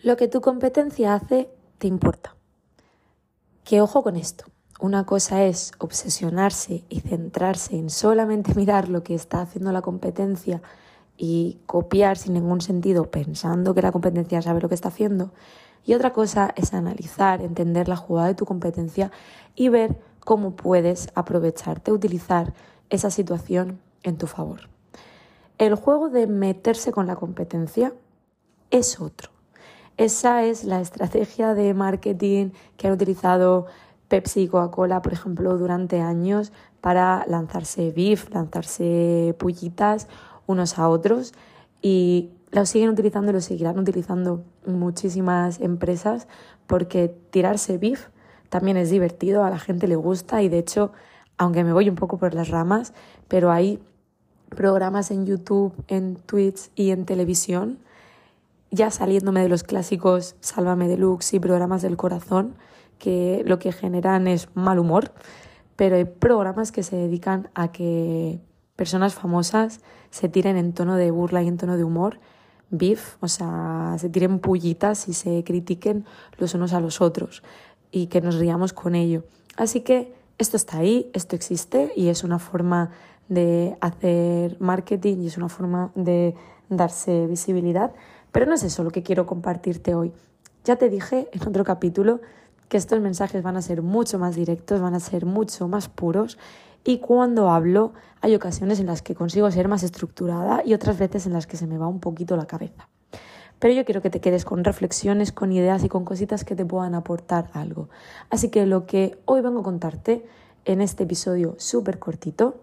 Lo que tu competencia hace te importa. Que ojo con esto. Una cosa es obsesionarse y centrarse en solamente mirar lo que está haciendo la competencia y copiar sin ningún sentido pensando que la competencia sabe lo que está haciendo. Y otra cosa es analizar, entender la jugada de tu competencia y ver cómo puedes aprovecharte, utilizar esa situación en tu favor. El juego de meterse con la competencia es otro. Esa es la estrategia de marketing que han utilizado Pepsi y Coca-Cola, por ejemplo, durante años para lanzarse beef, lanzarse pullitas unos a otros y lo siguen utilizando y lo seguirán utilizando muchísimas empresas porque tirarse beef también es divertido, a la gente le gusta y de hecho, aunque me voy un poco por las ramas, pero hay programas en YouTube, en Twitch y en televisión, ya saliéndome de los clásicos Sálvame Deluxe y programas del corazón, que lo que generan es mal humor, pero hay programas que se dedican a que personas famosas se tiren en tono de burla y en tono de humor, beef, o sea, se tiren pullitas y se critiquen los unos a los otros y que nos riamos con ello. Así que esto está ahí, esto existe y es una forma de hacer marketing y es una forma de darse visibilidad. Pero no es eso lo que quiero compartirte hoy. Ya te dije en otro capítulo que estos mensajes van a ser mucho más directos, van a ser mucho más puros y cuando hablo hay ocasiones en las que consigo ser más estructurada y otras veces en las que se me va un poquito la cabeza. Pero yo quiero que te quedes con reflexiones, con ideas y con cositas que te puedan aportar algo. Así que lo que hoy vengo a contarte en este episodio súper cortito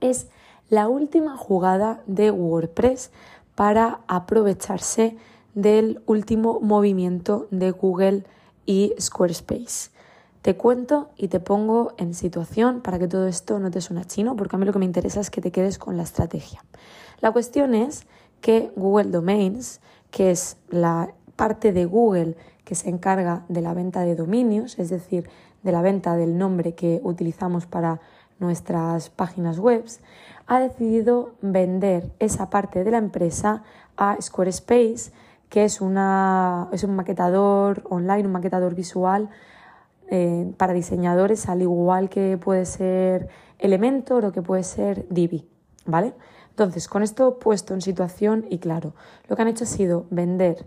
es la última jugada de WordPress para aprovecharse del último movimiento de Google y Squarespace. Te cuento y te pongo en situación para que todo esto no te suene chino, porque a mí lo que me interesa es que te quedes con la estrategia. La cuestión es que Google Domains, que es la parte de Google que se encarga de la venta de dominios, es decir, de la venta del nombre que utilizamos para nuestras páginas web, ha decidido vender esa parte de la empresa a Squarespace, que es, una, es un maquetador online, un maquetador visual eh, para diseñadores, al igual que puede ser Elementor o que puede ser Divi, ¿vale? Entonces, con esto puesto en situación y claro, lo que han hecho ha sido vender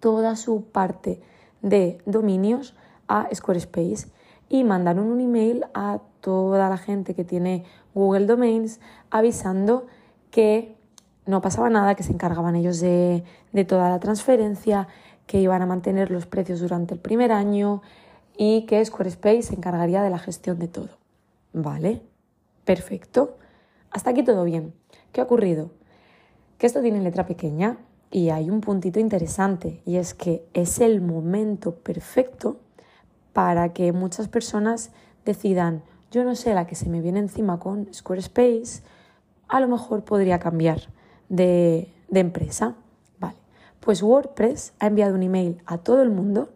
toda su parte de dominios a Squarespace y mandaron un email a toda la gente que tiene Google Domains avisando que no pasaba nada, que se encargaban ellos de, de toda la transferencia, que iban a mantener los precios durante el primer año, y que Squarespace se encargaría de la gestión de todo. ¿Vale? Perfecto. Hasta aquí todo bien. ¿Qué ha ocurrido? Que esto tiene letra pequeña y hay un puntito interesante y es que es el momento perfecto para que muchas personas decidan, yo no sé la que se me viene encima con Squarespace, a lo mejor podría cambiar de, de empresa. Vale, pues WordPress ha enviado un email a todo el mundo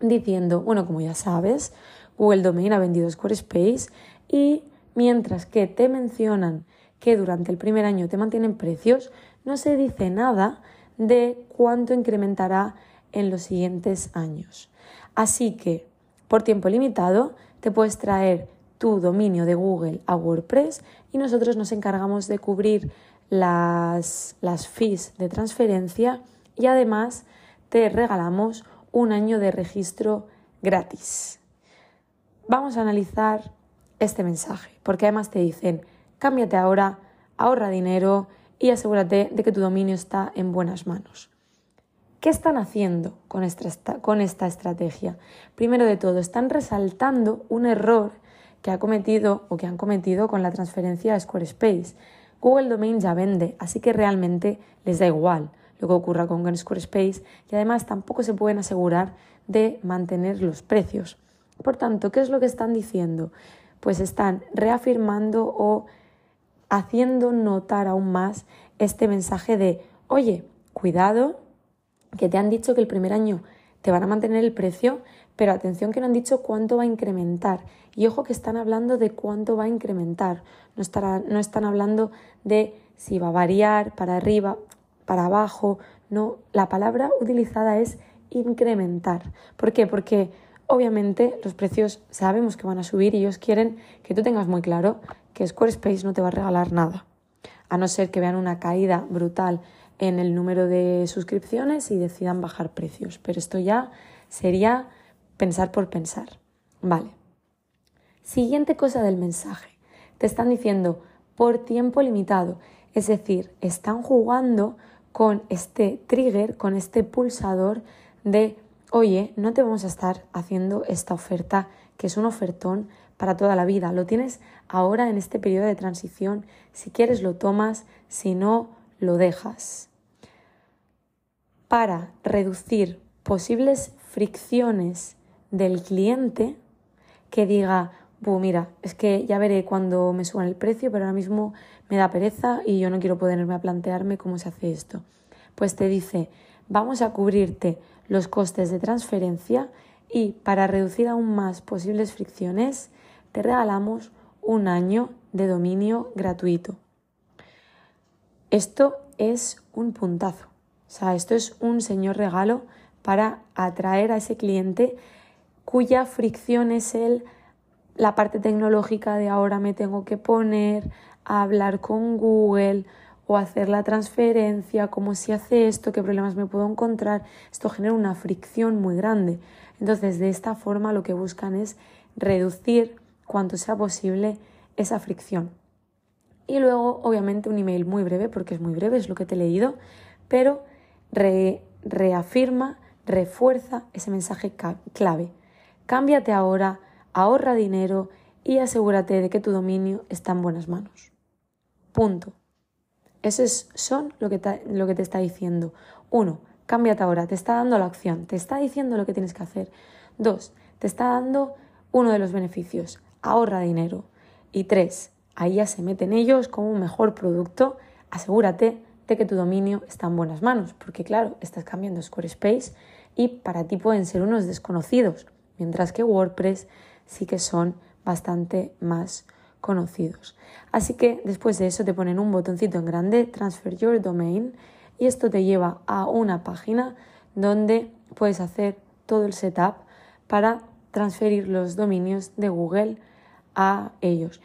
diciendo, bueno, como ya sabes, Google Domain ha vendido Squarespace y mientras que te mencionan que durante el primer año te mantienen precios, no se dice nada de cuánto incrementará en los siguientes años. Así que, por tiempo limitado, te puedes traer tu dominio de Google a WordPress y nosotros nos encargamos de cubrir las, las fees de transferencia y además te regalamos un año de registro gratis. Vamos a analizar este mensaje, porque además te dicen, cámbiate ahora, ahorra dinero y asegúrate de que tu dominio está en buenas manos. ¿Qué están haciendo con esta, estrategia? Primero de todo, están resaltando un error que ha cometido o que han cometido con la transferencia a Squarespace. Google Domain ya vende, así que realmente les da igual lo que ocurra con Squarespace y además tampoco se pueden asegurar de mantener los precios. Por tanto, ¿qué es lo que están diciendo? Pues están reafirmando o haciendo notar aún más este mensaje de, oye, cuidado, que te han dicho que el primer año te van a mantener el precio, pero atención que no han dicho cuánto va a incrementar. Y ojo que están hablando de cuánto va a incrementar, no, están hablando de si va a variar para arriba para abajo, No, la palabra utilizada es incrementar. ¿Por qué? Porque obviamente los precios sabemos que van a subir y ellos quieren que tú tengas muy claro que Squarespace no te va a regalar nada, a no ser que vean una caída brutal en el número de suscripciones y decidan bajar precios. Pero esto ya sería pensar por pensar. Vale. Siguiente cosa del mensaje. Te están diciendo por tiempo limitado. Es decir, están jugando con este trigger, con este pulsador de, oye, no te vamos a estar haciendo esta oferta, que es un ofertón para toda la vida. Lo tienes ahora en este periodo de transición. Si quieres lo tomas, si no, lo dejas. Para reducir posibles fricciones del cliente que diga, mira, es que ya veré cuando me suban el precio, pero ahora mismo me da pereza y yo no quiero ponerme a plantearme cómo se hace esto. Pues te dice, vamos a cubrirte los costes de transferencia y para reducir aún más posibles fricciones, te regalamos un año de dominio gratuito. Esto es un puntazo. O sea, esto es un señor regalo para atraer a ese cliente cuya fricción es el la parte tecnológica de ahora me tengo que poner a hablar con Google o hacer la transferencia, cómo se hace esto, qué problemas me puedo encontrar. Esto genera una fricción muy grande. Entonces, de esta forma lo que buscan es reducir cuanto sea posible esa fricción. Y luego, obviamente, un email muy breve, porque es muy breve, es lo que te he leído, pero reafirma, refuerza ese mensaje clave. Cámbiate ahora, ahorra dinero y asegúrate de que tu dominio está en buenas manos. Punto. Eso es, son lo que, te, lo que te está diciendo. Uno, cámbiate ahora, te está dando la opción, te está diciendo lo que tienes que hacer. Dos, te está dando uno de los beneficios, ahorra dinero. Y tres, ahí ya se meten ellos como un mejor producto, asegúrate de que tu dominio está en buenas manos, porque claro, estás cambiando Squarespace y para ti pueden ser unos desconocidos, mientras que WordPress sí que son bastante más conocidos. Así que después de eso te ponen un botoncito en grande, Transfer Your Domain, y esto te lleva a una página donde puedes hacer todo el setup para transferir los dominios de Google a ellos.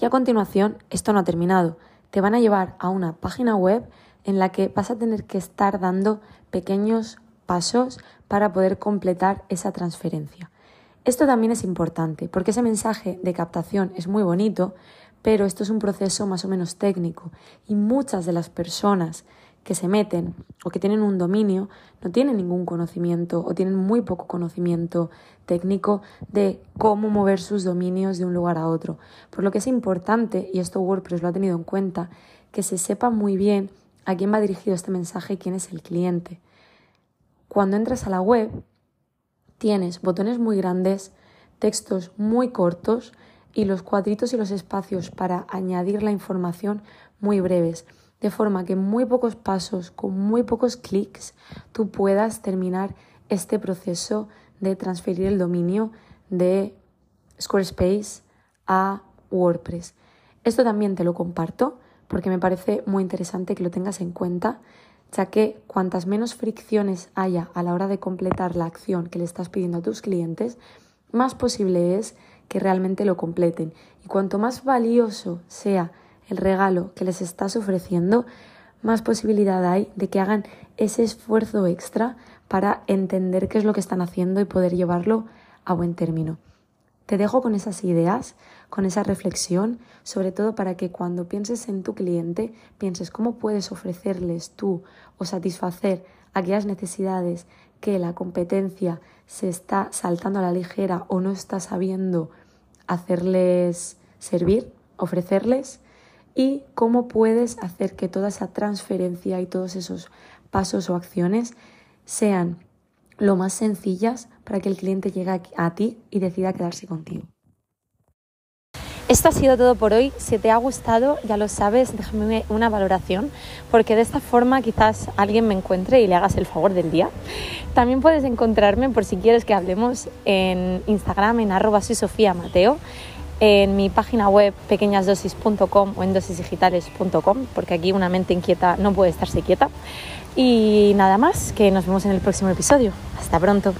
Y a continuación, esto no ha terminado. Te van a llevar a una página web en la que vas a tener que estar dando pequeños pasos para poder completar esa transferencia. Esto también es importante porque ese mensaje de captación es muy bonito, pero esto es un proceso más o menos técnico y muchas de las personas que se meten o que tienen un dominio no tienen ningún conocimiento o tienen muy poco conocimiento técnico de cómo mover sus dominios de un lugar a otro. Por lo que es importante, y esto WordPress lo ha tenido en cuenta, que se sepa muy bien a quién va dirigido este mensaje y quién es el cliente. Cuando entras a la web, tienes botones muy grandes, textos muy cortos y los cuadritos y los espacios para añadir la información muy breves, de forma que en muy pocos pasos, con muy pocos clics, tú puedas terminar este proceso de transferir el dominio de Squarespace a WordPress. Esto también te lo comparto porque me parece muy interesante que lo tengas en cuenta ya que cuantas menos fricciones haya a la hora de completar la acción que le estás pidiendo a tus clientes, más posible es que realmente lo completen. Y cuanto más valioso sea el regalo que les estás ofreciendo, más posibilidad hay de que hagan ese esfuerzo extra para entender qué es lo que están haciendo y poder llevarlo a buen término. Te dejo con esas ideas, con esa reflexión, sobre todo para que cuando pienses en tu cliente, pienses cómo puedes ofrecerles tú o satisfacer aquellas necesidades que la competencia se está saltando a la ligera o no está sabiendo hacerles servir, ofrecerles, y cómo puedes hacer que toda esa transferencia y todos esos pasos o acciones sean lo más sencillas para que el cliente llegue a ti y decida quedarse contigo. Esto ha sido todo por hoy. Si te ha gustado, ya lo sabes, déjame una valoración, porque de esta forma quizás alguien me encuentre y le hagas el favor del día. También puedes encontrarme, por si quieres que hablemos, en Instagram, en arroba soy Sofía Mateo. En mi página web pequeñasdosis.com o en dosisdigitales.com, porque aquí una mente inquieta no puede estarse quieta. Y nada más, que nos vemos en el próximo episodio. Hasta pronto.